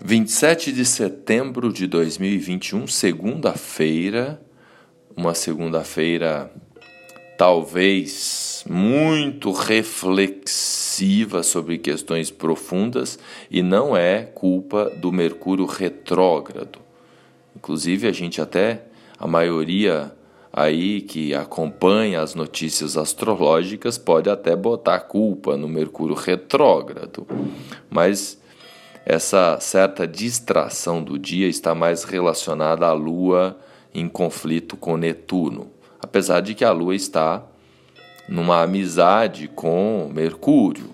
27 de setembro de 2021, segunda-feira, uma segunda-feira talvez muito reflexiva sobre questões profundas e não é culpa do Mercúrio retrógrado. Inclusive, a gente até, a maioria aí que acompanha as notícias astrológicas pode até botar culpa no Mercúrio retrógrado, mas essa certa distração do dia está mais relacionada à Lua em conflito com Netuno, apesar de que a Lua está numa amizade com Mercúrio.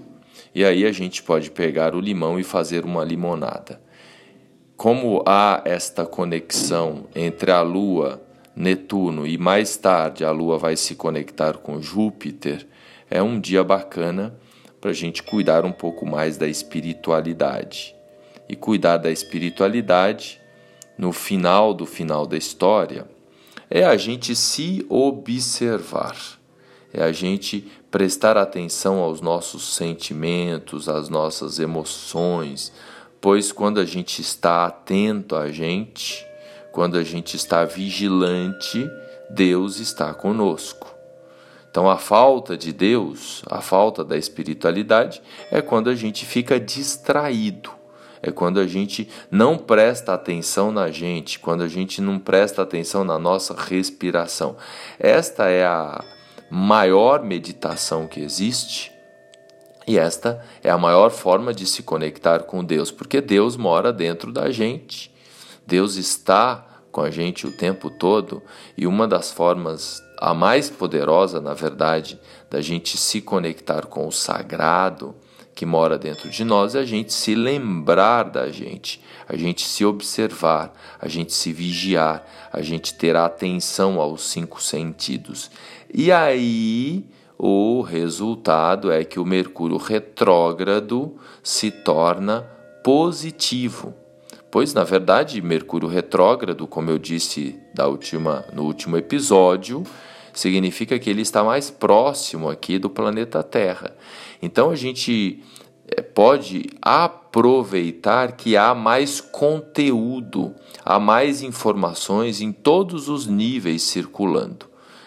E aí a gente pode pegar o limão e fazer uma limonada. Como há esta conexão entre a Lua, Netuno e mais tarde a Lua vai se conectar com Júpiter, é um dia bacana para a gente cuidar um pouco mais da espiritualidade e cuidar da espiritualidade no final do final da história é a gente se observar, é a gente prestar atenção aos nossos sentimentos, às nossas emoções, pois quando a gente está atento a gente, quando a gente está vigilante, Deus está conosco. Então, a falta de Deus, a falta da espiritualidade, é quando a gente fica distraído é quando a gente não presta atenção na gente, quando a gente não presta atenção na nossa respiração. Esta é a maior meditação que existe. E esta é a maior forma de se conectar com Deus, porque Deus mora dentro da gente. Deus está com a gente o tempo todo, e uma das formas, a mais poderosa, na verdade, da gente se conectar com o sagrado, que mora dentro de nós é a gente se lembrar da gente, a gente se observar, a gente se vigiar, a gente ter atenção aos cinco sentidos. E aí o resultado é que o Mercúrio retrógrado se torna positivo. Pois, na verdade, Mercúrio retrógrado, como eu disse da última, no último episódio, significa que ele está mais próximo aqui do planeta Terra. Então a gente eh, pode aproveitar que há mais conteúdo, há mais informações em todos os níveis circulando.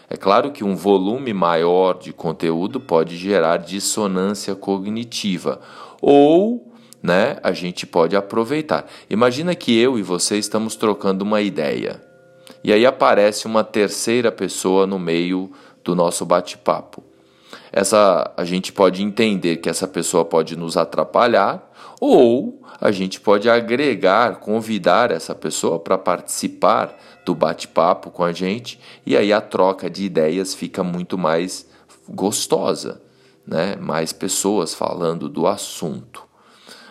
É claro que um volume maior de conteúdo pode gerar dissonância cognitiva ou né, a gente pode aproveitar. Imagina que eu e você estamos trocando uma ideia. E aí aparece uma terceira pessoa no meio do nosso bate-papo. Essa a gente pode entender que essa pessoa pode nos atrapalhar ou a gente pode agregar, convidar essa pessoa para participar do bate-papo com a gente e aí a troca de ideias fica muito mais gostosa, né? Mais pessoas falando do assunto.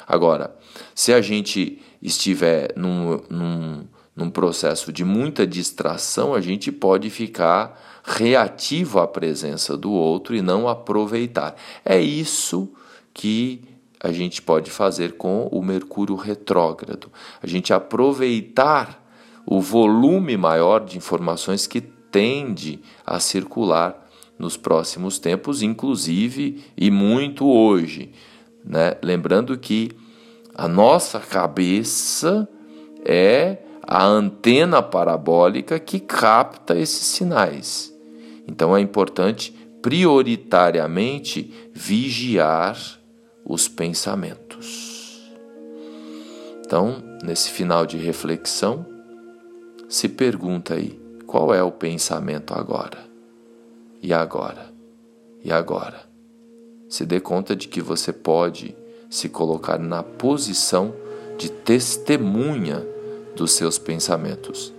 Agora, se a gente estiver num, num num processo de muita distração, a gente pode ficar reativo à presença do outro e não aproveitar. É isso que a gente pode fazer com o Mercúrio retrógrado. A gente aproveitar o volume maior de informações que tende a circular nos próximos tempos, inclusive e muito hoje. Né? Lembrando que a nossa cabeça é a antena parabólica que capta esses sinais. Então é importante prioritariamente vigiar os pensamentos. Então, nesse final de reflexão, se pergunta aí: qual é o pensamento agora? E agora? E agora? Se dê conta de que você pode se colocar na posição de testemunha dos seus pensamentos.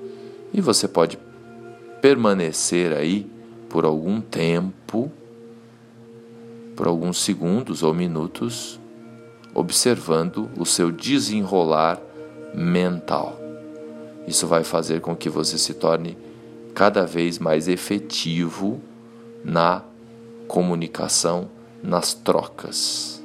E você pode permanecer aí por algum tempo, por alguns segundos ou minutos, observando o seu desenrolar mental. Isso vai fazer com que você se torne cada vez mais efetivo na comunicação, nas trocas.